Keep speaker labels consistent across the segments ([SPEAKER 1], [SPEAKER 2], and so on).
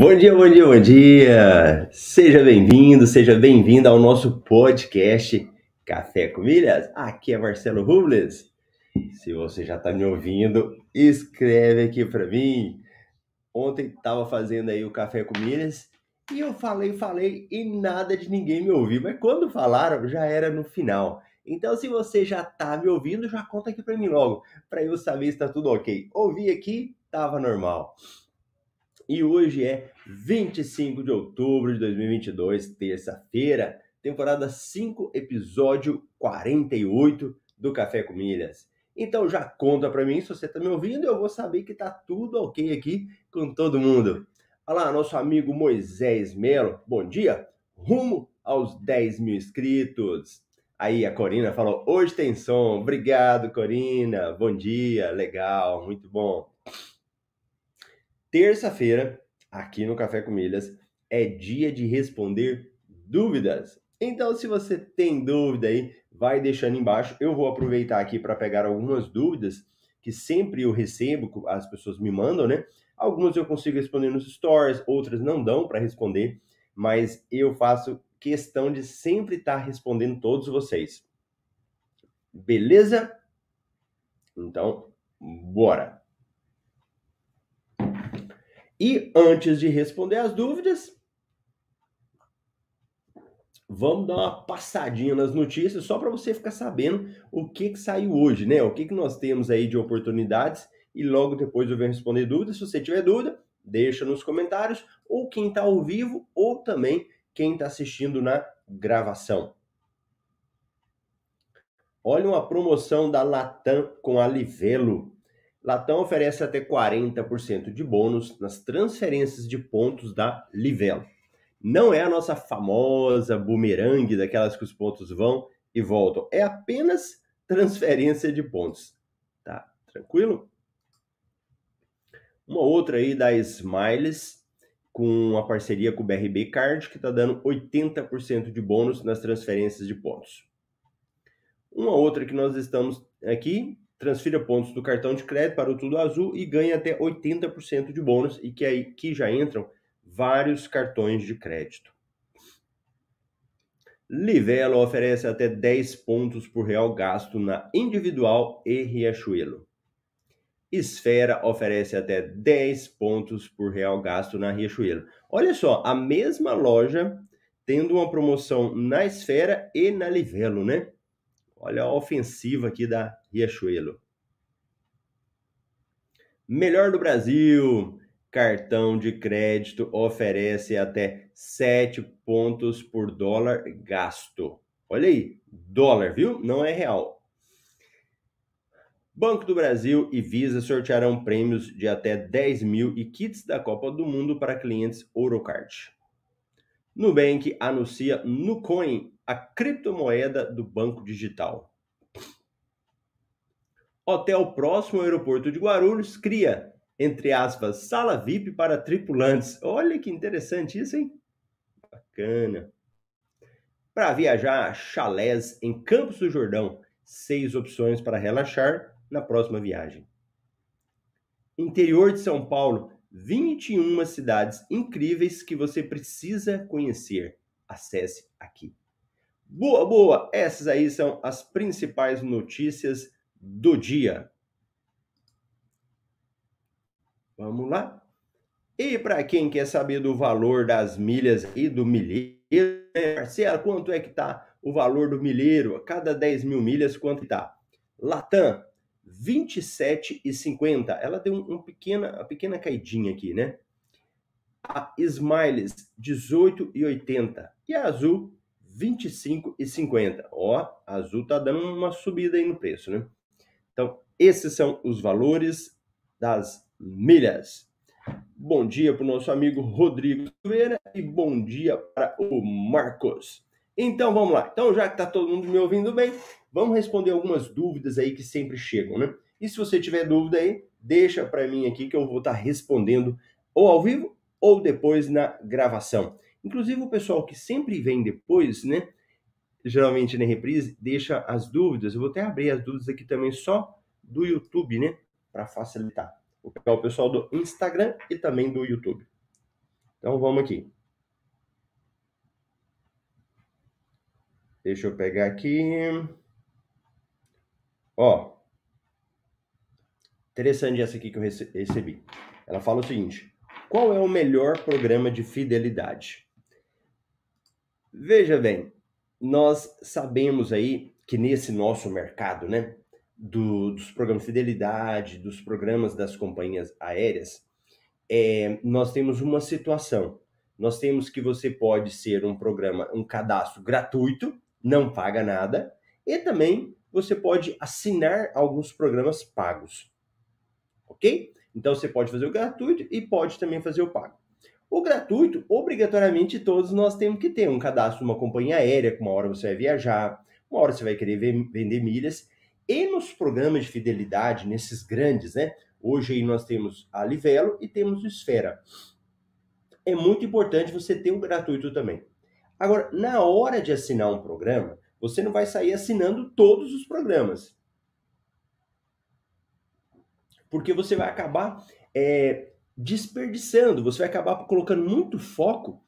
[SPEAKER 1] Bom dia, bom dia, bom dia! Seja bem-vindo, seja bem-vinda ao nosso podcast Café com Milhas. Aqui é Marcelo Rubles. Se você já está me ouvindo, escreve aqui para mim. Ontem estava fazendo aí o Café com Milhas e eu falei, falei e nada de ninguém me ouviu. Mas quando falaram, já era no final. Então, se você já está me ouvindo, já conta aqui para mim logo, para eu saber se está tudo ok. Ouvi aqui, estava normal. E hoje é 25 de outubro de 2022, terça-feira, temporada 5, episódio 48 do Café com Milhas. Então já conta para mim se você está me ouvindo, eu vou saber que tá tudo ok aqui com todo mundo. Olha lá, nosso amigo Moisés Melo, bom dia, rumo aos 10 mil inscritos. Aí a Corina falou, hoje tem som, obrigado Corina, bom dia, legal, muito bom. Terça-feira, aqui no Café com Milhas, é dia de responder dúvidas. Então, se você tem dúvida aí, vai deixando embaixo. Eu vou aproveitar aqui para pegar algumas dúvidas que sempre eu recebo, as pessoas me mandam, né? Algumas eu consigo responder nos stories, outras não dão para responder, mas eu faço questão de sempre estar tá respondendo todos vocês. Beleza? Então, bora! E antes de responder as dúvidas, vamos dar uma passadinha nas notícias só para você ficar sabendo o que, que saiu hoje, né? O que, que nós temos aí de oportunidades e logo depois eu venho responder dúvidas. Se você tiver dúvida, deixa nos comentários, ou quem está ao vivo, ou também quem está assistindo na gravação. Olha uma promoção da Latam com a Livelo. Latam oferece até 40% de bônus nas transferências de pontos da Livelo. Não é a nossa famosa boomerang daquelas que os pontos vão e voltam. É apenas transferência de pontos. Tá? Tranquilo? Uma outra aí da Smiles, com a parceria com o BRB Card, que está dando 80% de bônus nas transferências de pontos. Uma outra que nós estamos aqui transfira pontos do cartão de crédito para o Tudo Azul e ganha até 80% de bônus e que aí que já entram vários cartões de crédito. Livelo oferece até 10 pontos por real gasto na individual e Riachuelo. Esfera oferece até 10 pontos por real gasto na Riachuelo. Olha só, a mesma loja tendo uma promoção na Esfera e na Livelo, né? Olha a ofensiva aqui da Riachuelo. Melhor do Brasil. Cartão de crédito oferece até 7 pontos por dólar gasto. Olha aí, dólar, viu? Não é real. Banco do Brasil e Visa sortearão prêmios de até 10 mil e kits da Copa do Mundo para clientes Orocard. Nubank anuncia Nucoin a criptomoeda do banco digital. Hotel próximo ao aeroporto de Guarulhos cria, entre aspas, sala VIP para tripulantes. Olha que interessante isso, hein? Bacana. Para viajar, chalés em Campos do Jordão. Seis opções para relaxar na próxima viagem. Interior de São Paulo, 21 cidades incríveis que você precisa conhecer. Acesse aqui. Boa, boa! Essas aí são as principais notícias do dia. Vamos lá? E para quem quer saber do valor das milhas e do milheiro, né, Marcelo, quanto é que está o valor do milheiro? A cada 10 mil milhas, quanto está? Latam, 27,50. Ela deu um, pequena, uma pequena caidinha aqui, né? A Smiles, 18,80. E a Azul, 25,50. Ó, a Azul tá dando uma subida aí no preço, né? Então, esses são os valores das milhas. Bom dia para o nosso amigo Rodrigo Silveira e bom dia para o Marcos. Então vamos lá. Então, já que está todo mundo me ouvindo bem, vamos responder algumas dúvidas aí que sempre chegam, né? E se você tiver dúvida aí, deixa para mim aqui que eu vou estar tá respondendo ou ao vivo ou depois na gravação. Inclusive o pessoal que sempre vem depois, né? Geralmente na reprise, deixa as dúvidas. Eu vou até abrir as dúvidas aqui também só do YouTube, né? Para facilitar. Vou pegar o pessoal do Instagram e também do YouTube. Então vamos aqui. Deixa eu pegar aqui. Ó. Interessante essa aqui que eu recebi. Ela fala o seguinte: qual é o melhor programa de fidelidade? Veja bem, nós sabemos aí que nesse nosso mercado, né, do, dos programas de fidelidade, dos programas das companhias aéreas, é, nós temos uma situação. Nós temos que você pode ser um programa, um cadastro gratuito, não paga nada, e também você pode assinar alguns programas pagos. Ok? Então você pode fazer o gratuito e pode também fazer o pago. O gratuito, obrigatoriamente todos nós temos que ter um cadastro numa companhia aérea, com uma hora você vai viajar, uma hora você vai querer vender milhas. E nos programas de fidelidade, nesses grandes, né? Hoje aí nós temos a Livelo e temos o Esfera. É muito importante você ter o gratuito também. Agora, na hora de assinar um programa, você não vai sair assinando todos os programas. Porque você vai acabar é, desperdiçando, você vai acabar colocando muito foco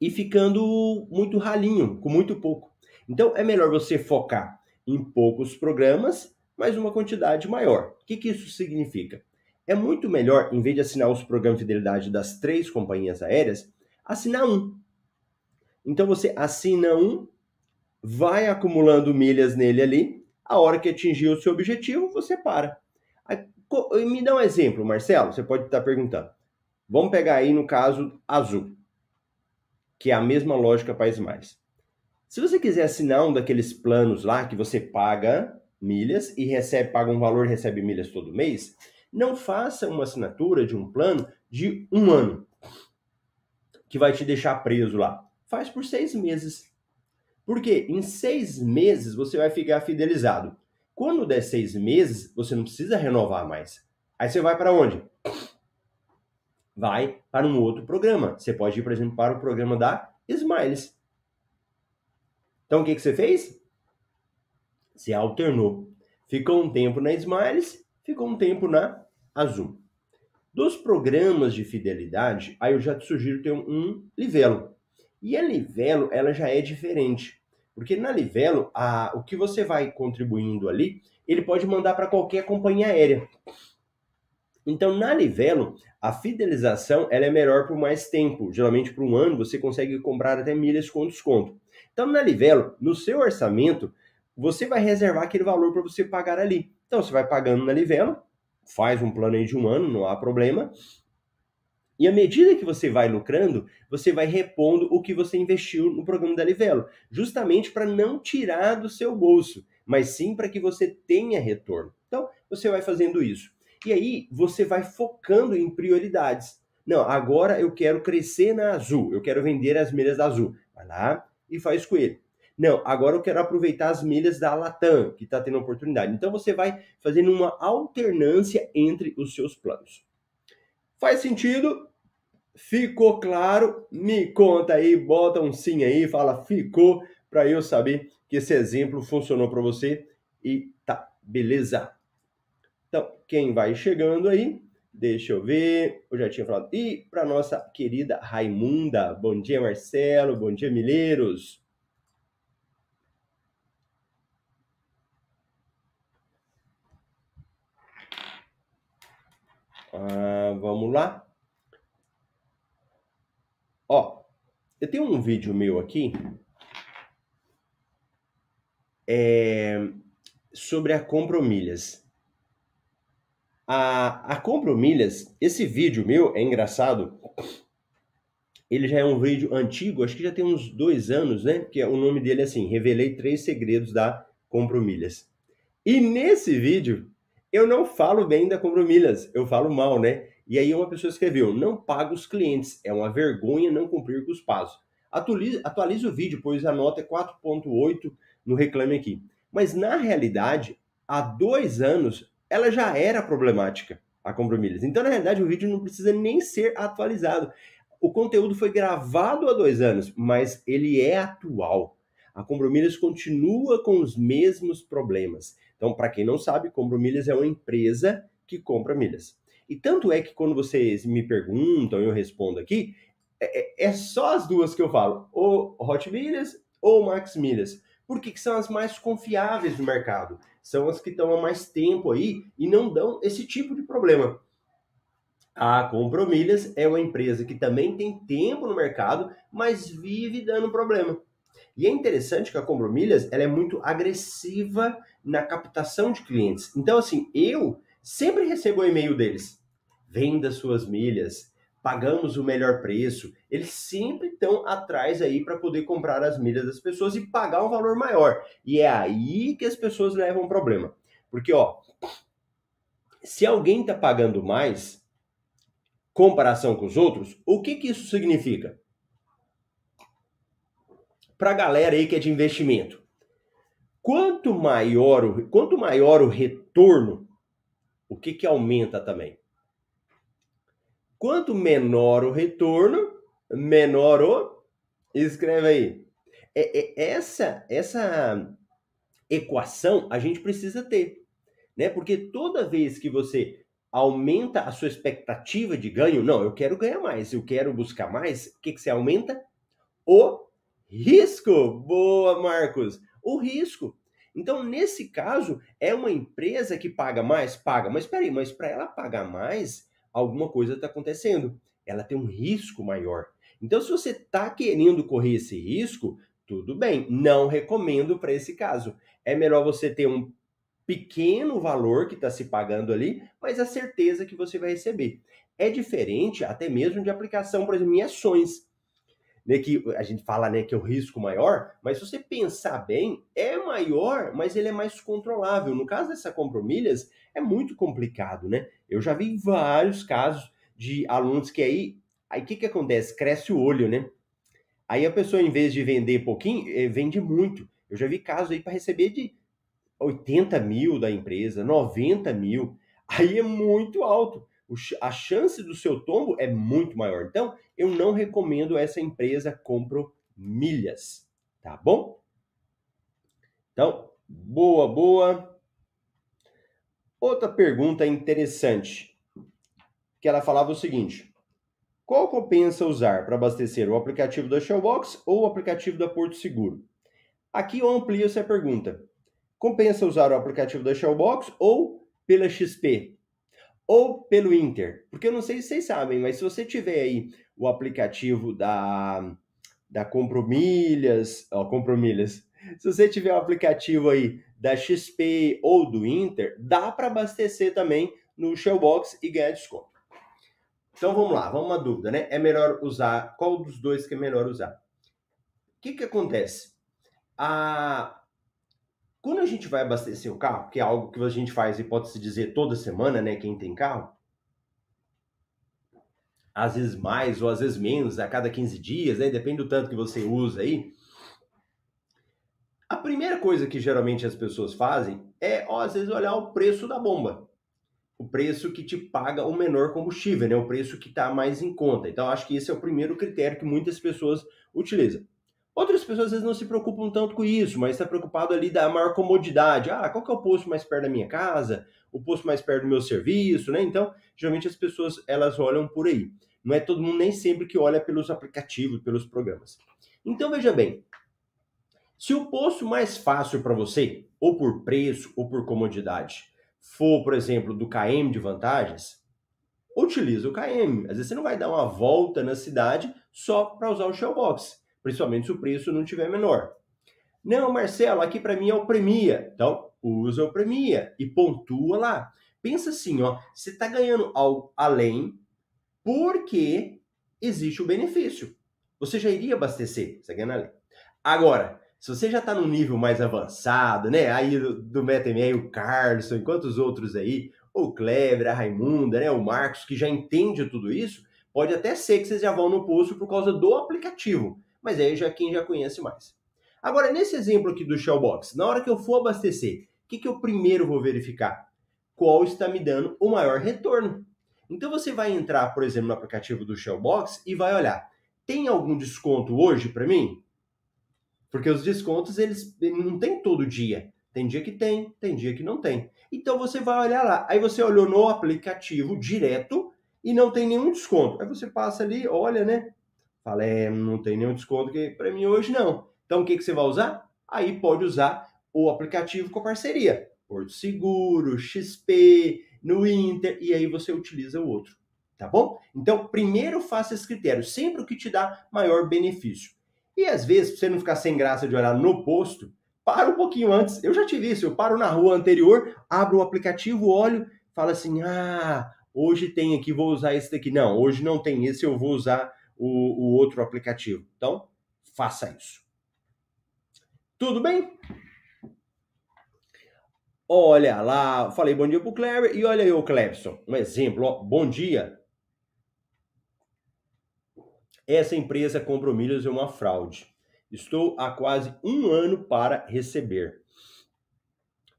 [SPEAKER 1] e ficando muito ralinho, com muito pouco. Então é melhor você focar em poucos programas, mas uma quantidade maior. O que, que isso significa? É muito melhor, em vez de assinar os programas de fidelidade das três companhias aéreas, assinar um. Então você assina um, vai acumulando milhas nele ali, a hora que atingir o seu objetivo, você para. Me dá um exemplo, Marcelo, você pode estar perguntando. Vamos pegar aí no caso azul, que é a mesma lógica para mais. Se você quiser assinar um daqueles planos lá que você paga milhas e recebe, paga um valor recebe milhas todo mês, não faça uma assinatura de um plano de um ano que vai te deixar preso lá. Faz por seis meses. Porque em seis meses você vai ficar fidelizado. Quando der seis meses, você não precisa renovar mais. Aí você vai para onde? Vai para um outro programa. Você pode ir, por exemplo, para o programa da Smiles. Então o que, que você fez? Você alternou. Ficou um tempo na Smiles, ficou um tempo na Azul. Dos programas de fidelidade, aí eu já te sugiro ter um, um Livelo. E a Livelo, ela já é diferente. Porque na Livelo, a, o que você vai contribuindo ali, ele pode mandar para qualquer companhia aérea. Então, na Livelo, a fidelização ela é melhor por mais tempo. Geralmente, por um ano, você consegue comprar até milhas com desconto. Então, na Livelo, no seu orçamento, você vai reservar aquele valor para você pagar ali. Então, você vai pagando na Livelo, faz um plano aí de um ano, não há problema. E à medida que você vai lucrando, você vai repondo o que você investiu no programa da Livelo, justamente para não tirar do seu bolso, mas sim para que você tenha retorno. Então, você vai fazendo isso. E aí, você vai focando em prioridades. Não, agora eu quero crescer na Azul, eu quero vender as milhas da Azul. Vai lá e faz com ele. Não, agora eu quero aproveitar as milhas da Latam, que está tendo oportunidade. Então você vai fazendo uma alternância entre os seus planos. Faz sentido? Ficou claro? Me conta aí, bota um sim aí, fala ficou, para eu saber que esse exemplo funcionou para você e tá, beleza. Então, quem vai chegando aí, deixa eu ver, eu já tinha falado. E para nossa querida Raimunda, bom dia Marcelo, bom dia Mileiros. Ah, vamos lá. Ó, eu tenho um vídeo meu aqui é, sobre a Compromilhas. A, a Compromilhas, esse vídeo meu é engraçado. Ele já é um vídeo antigo, acho que já tem uns dois anos, né? Que é, o nome dele é assim: Revelei três segredos da Compromilhas. E nesse vídeo eu não falo bem da Compromilhas, eu falo mal, né? E aí uma pessoa escreveu: não paga os clientes, é uma vergonha não cumprir com os passos. Atualize, atualize o vídeo, pois a nota é 4.8 no Reclame Aqui. Mas na realidade, há dois anos, ela já era problemática, a Compromilhas. Então, na realidade, o vídeo não precisa nem ser atualizado. O conteúdo foi gravado há dois anos, mas ele é atual. A Compromilhas continua com os mesmos problemas. Então, para quem não sabe, Compromilhas é uma empresa que compra milhas. E tanto é que quando vocês me perguntam, eu respondo aqui, é, é, só as duas que eu falo, ou Hot Milhas ou Max Milhas. Porque que são as mais confiáveis do mercado. São as que estão há mais tempo aí e não dão esse tipo de problema. A Compromilhas é uma empresa que também tem tempo no mercado, mas vive dando problema. E é interessante que a Compromilhas ela é muito agressiva na captação de clientes. Então, assim, eu sempre recebo o e-mail deles. Venda suas milhas, pagamos o melhor preço. Eles sempre estão atrás aí para poder comprar as milhas das pessoas e pagar um valor maior. E é aí que as pessoas levam problema. Porque, ó, se alguém está pagando mais, comparação com os outros, o que, que isso significa? Para a galera aí que é de investimento, quanto maior o, quanto maior o retorno, o que, que aumenta também? Quanto menor o retorno, menor o. Escreve aí. É, é, essa, essa equação a gente precisa ter. Né? Porque toda vez que você aumenta a sua expectativa de ganho, não, eu quero ganhar mais, eu quero buscar mais, o que, que você aumenta? O risco. Boa, Marcos. O risco. Então, nesse caso, é uma empresa que paga mais? Paga. Mas peraí, mas para ela pagar mais, alguma coisa está acontecendo. Ela tem um risco maior. Então, se você está querendo correr esse risco, tudo bem. Não recomendo para esse caso. É melhor você ter um pequeno valor que está se pagando ali, mas a certeza que você vai receber. É diferente até mesmo de aplicação, por exemplo, em ações. Né, que a gente fala né, que é o risco maior, mas se você pensar bem, é maior, mas ele é mais controlável. No caso dessa compromilhas, é muito complicado, né? Eu já vi vários casos de alunos que aí, aí o que, que acontece? Cresce o olho, né? Aí a pessoa, em vez de vender pouquinho, eh, vende muito. Eu já vi casos aí para receber de 80 mil da empresa, 90 mil. Aí é muito alto. A chance do seu tombo é muito maior. Então, eu não recomendo essa empresa compro milhas, tá bom? Então, boa, boa. Outra pergunta interessante, que ela falava o seguinte: qual compensa usar para abastecer o aplicativo da Shellbox ou o aplicativo da Porto Seguro? Aqui eu amplio essa pergunta. Compensa usar o aplicativo da Shellbox ou pela XP? Ou pelo Inter? Porque eu não sei se vocês sabem, mas se você tiver aí o aplicativo da, da Compromilhas, ó, Compromilhas, se você tiver o aplicativo aí da XP ou do Inter, dá para abastecer também no Shellbox e ganhar desconto. Então vamos lá, vamos uma dúvida, né? É melhor usar, qual dos dois que é melhor usar? O que que acontece? A... Quando a gente vai abastecer o carro, que é algo que a gente faz e pode se dizer toda semana, né, quem tem carro, às vezes mais ou às vezes menos, a cada 15 dias, né, depende do tanto que você usa aí, a primeira coisa que geralmente as pessoas fazem é, ó, às vezes, olhar o preço da bomba. O preço que te paga o menor combustível, né? O preço que está mais em conta. Então, acho que esse é o primeiro critério que muitas pessoas utilizam. Outras pessoas às vezes não se preocupam tanto com isso, mas está preocupado ali da maior comodidade. Ah, qual que é o posto mais perto da minha casa? O posto mais perto do meu serviço, né? Então, geralmente as pessoas elas olham por aí. Não é todo mundo nem sempre que olha pelos aplicativos, pelos programas. Então, veja bem, se o posto mais fácil para você, ou por preço ou por comodidade, for, por exemplo, do KM de vantagens, utilize o KM. Às vezes você não vai dar uma volta na cidade só para usar o Shellbox, principalmente se o preço não tiver menor. Não, Marcelo, aqui para mim é o Premia. Então, usa o Premia e pontua lá. Pensa assim, ó, você está ganhando algo além porque existe o benefício. Você já iria abastecer, você ganha além. Agora, se você já está num nível mais avançado, né? Aí do, do MetaMail, o Carlson e quantos outros aí, o Kleber, a Raimunda, né? O Marcos, que já entende tudo isso, pode até ser que vocês já vão no posto por causa do aplicativo. Mas aí já quem já conhece mais. Agora, nesse exemplo aqui do Shellbox, na hora que eu for abastecer, o que, que eu primeiro vou verificar? Qual está me dando o maior retorno? Então você vai entrar, por exemplo, no aplicativo do Shellbox e vai olhar. Tem algum desconto hoje para mim? Porque os descontos, eles não tem todo dia. Tem dia que tem, tem dia que não tem. Então você vai olhar lá. Aí você olhou no aplicativo direto e não tem nenhum desconto. Aí você passa ali, olha, né? Fala, é, não tem nenhum desconto que para mim hoje não. Então o que, que você vai usar? Aí pode usar o aplicativo com parceria. Porto Seguro, XP, no Inter, e aí você utiliza o outro. Tá bom? Então, primeiro faça esse critério, sempre o que te dá maior benefício. E às vezes, para você não ficar sem graça de olhar no posto, para um pouquinho antes. Eu já tive isso, eu paro na rua anterior, abro o aplicativo, olho, falo assim: ah, hoje tem aqui, vou usar esse daqui. Não, hoje não tem esse, eu vou usar o, o outro aplicativo. Então, faça isso. Tudo bem? Olha lá, falei bom dia pro Cleber e olha aí o Clebson. Um exemplo, ó, bom dia. Essa empresa Compromilhos é uma fraude. Estou há quase um ano para receber.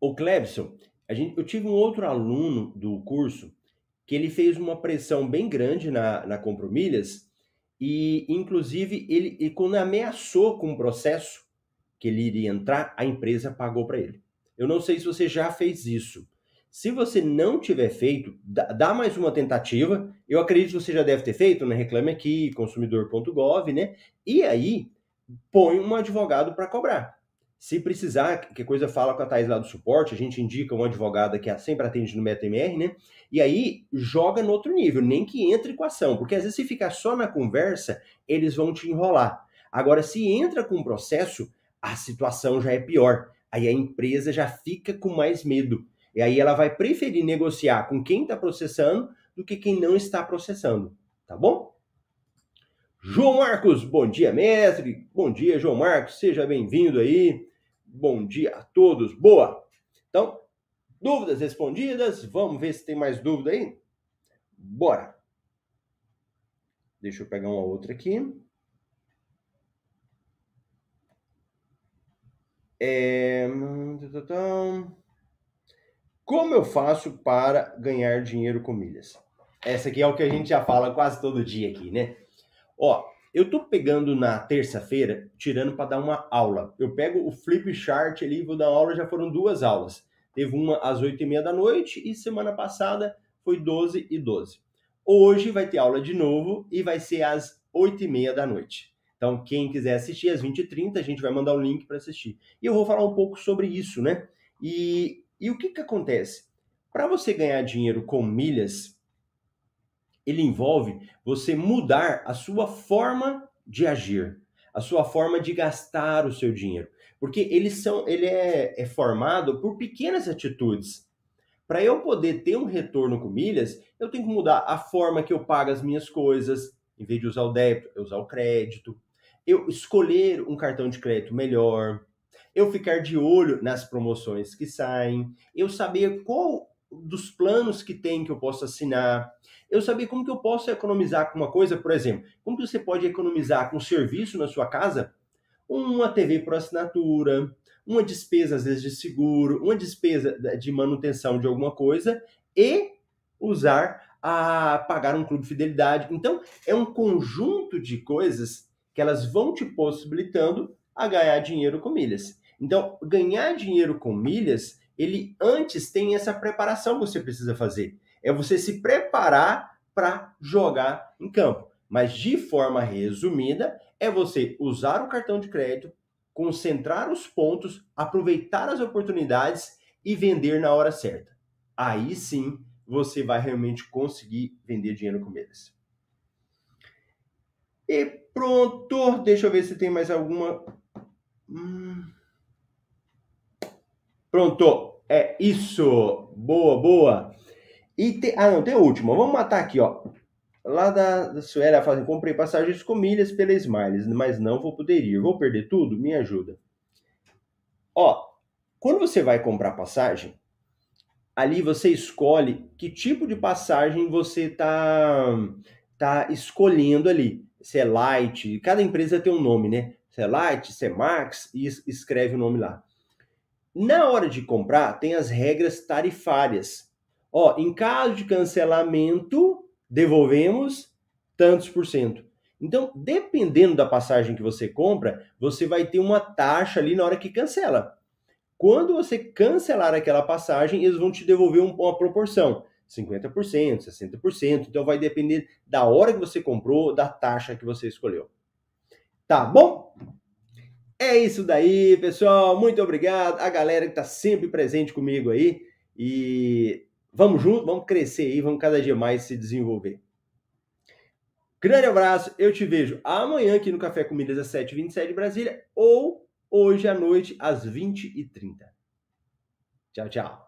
[SPEAKER 1] O Clebson, a gente, eu tive um outro aluno do curso que ele fez uma pressão bem grande na, na Compromilhas e, inclusive, ele, e quando ameaçou com o processo que ele iria entrar, a empresa pagou para ele. Eu não sei se você já fez isso. Se você não tiver feito, dá mais uma tentativa. Eu acredito que você já deve ter feito, né? Reclame aqui, consumidor.gov, né? E aí, põe um advogado para cobrar. Se precisar, que coisa fala com a Thais lá do suporte, a gente indica um advogado que sempre atende no MetaMR, né? E aí joga no outro nível, nem que entre com a ação, porque às vezes se ficar só na conversa, eles vão te enrolar. Agora, se entra com o processo, a situação já é pior. Aí a empresa já fica com mais medo. E aí ela vai preferir negociar com quem está processando do que quem não está processando. Tá bom? João Marcos, bom dia, mestre. Bom dia, João Marcos. Seja bem-vindo aí. Bom dia a todos. Boa. Então, dúvidas respondidas. Vamos ver se tem mais dúvida aí. Bora. Deixa eu pegar uma outra aqui. É... Como eu faço para ganhar dinheiro com milhas? Essa aqui é o que a gente já fala quase todo dia aqui, né? Ó, eu tô pegando na terça-feira, tirando para dar uma aula. Eu pego o flip chart ali, vou dar uma aula, já foram duas aulas. Teve uma às oito e meia da noite e semana passada foi 12 e 12. Hoje vai ter aula de novo e vai ser às oito e meia da noite. Então, quem quiser assistir às 20h30, a gente vai mandar o um link para assistir. E eu vou falar um pouco sobre isso, né? E, e o que, que acontece? Para você ganhar dinheiro com milhas, ele envolve você mudar a sua forma de agir, a sua forma de gastar o seu dinheiro. Porque eles são, ele é, é formado por pequenas atitudes. Para eu poder ter um retorno com milhas, eu tenho que mudar a forma que eu pago as minhas coisas. Em vez de usar o débito, eu usar o crédito. Eu escolher um cartão de crédito melhor. Eu ficar de olho nas promoções que saem. Eu saber qual dos planos que tem que eu posso assinar. Eu saber como que eu posso economizar com uma coisa, por exemplo, como que você pode economizar com um serviço na sua casa? Uma TV por assinatura, uma despesa às vezes de seguro, uma despesa de manutenção de alguma coisa e usar a pagar um clube de fidelidade. Então, é um conjunto de coisas que elas vão te possibilitando a ganhar dinheiro com milhas. Então, ganhar dinheiro com milhas ele antes tem essa preparação que você precisa fazer. É você se preparar para jogar em campo. Mas de forma resumida, é você usar o cartão de crédito, concentrar os pontos, aproveitar as oportunidades e vender na hora certa. Aí sim você vai realmente conseguir vender dinheiro com eles. E pronto, deixa eu ver se tem mais alguma. Hum... Pronto, é isso. Boa, boa. E te... Ah, não, tem a última. Vamos matar aqui, ó. Lá da, da Suélia assim, comprei passagens com milhas pela Smiles, mas não vou poder ir. Vou perder tudo? Me ajuda. Ó, quando você vai comprar passagem, ali você escolhe que tipo de passagem você tá, tá escolhendo ali. Se é light, cada empresa tem um nome, né? Se é light, se é max, e escreve o nome lá. Na hora de comprar, tem as regras tarifárias. Ó, em caso de cancelamento, devolvemos tantos por cento. Então, dependendo da passagem que você compra, você vai ter uma taxa ali na hora que cancela. Quando você cancelar aquela passagem, eles vão te devolver uma proporção. 50%, 60%. Então vai depender da hora que você comprou, da taxa que você escolheu. Tá bom? É isso daí, pessoal. Muito obrigado. A galera que está sempre presente comigo aí. E vamos junto, vamos crescer aí, vamos cada dia mais se desenvolver. Grande abraço, eu te vejo amanhã aqui no Café Comidas às 7h27 de Brasília ou hoje à noite às 20h30. Tchau, tchau.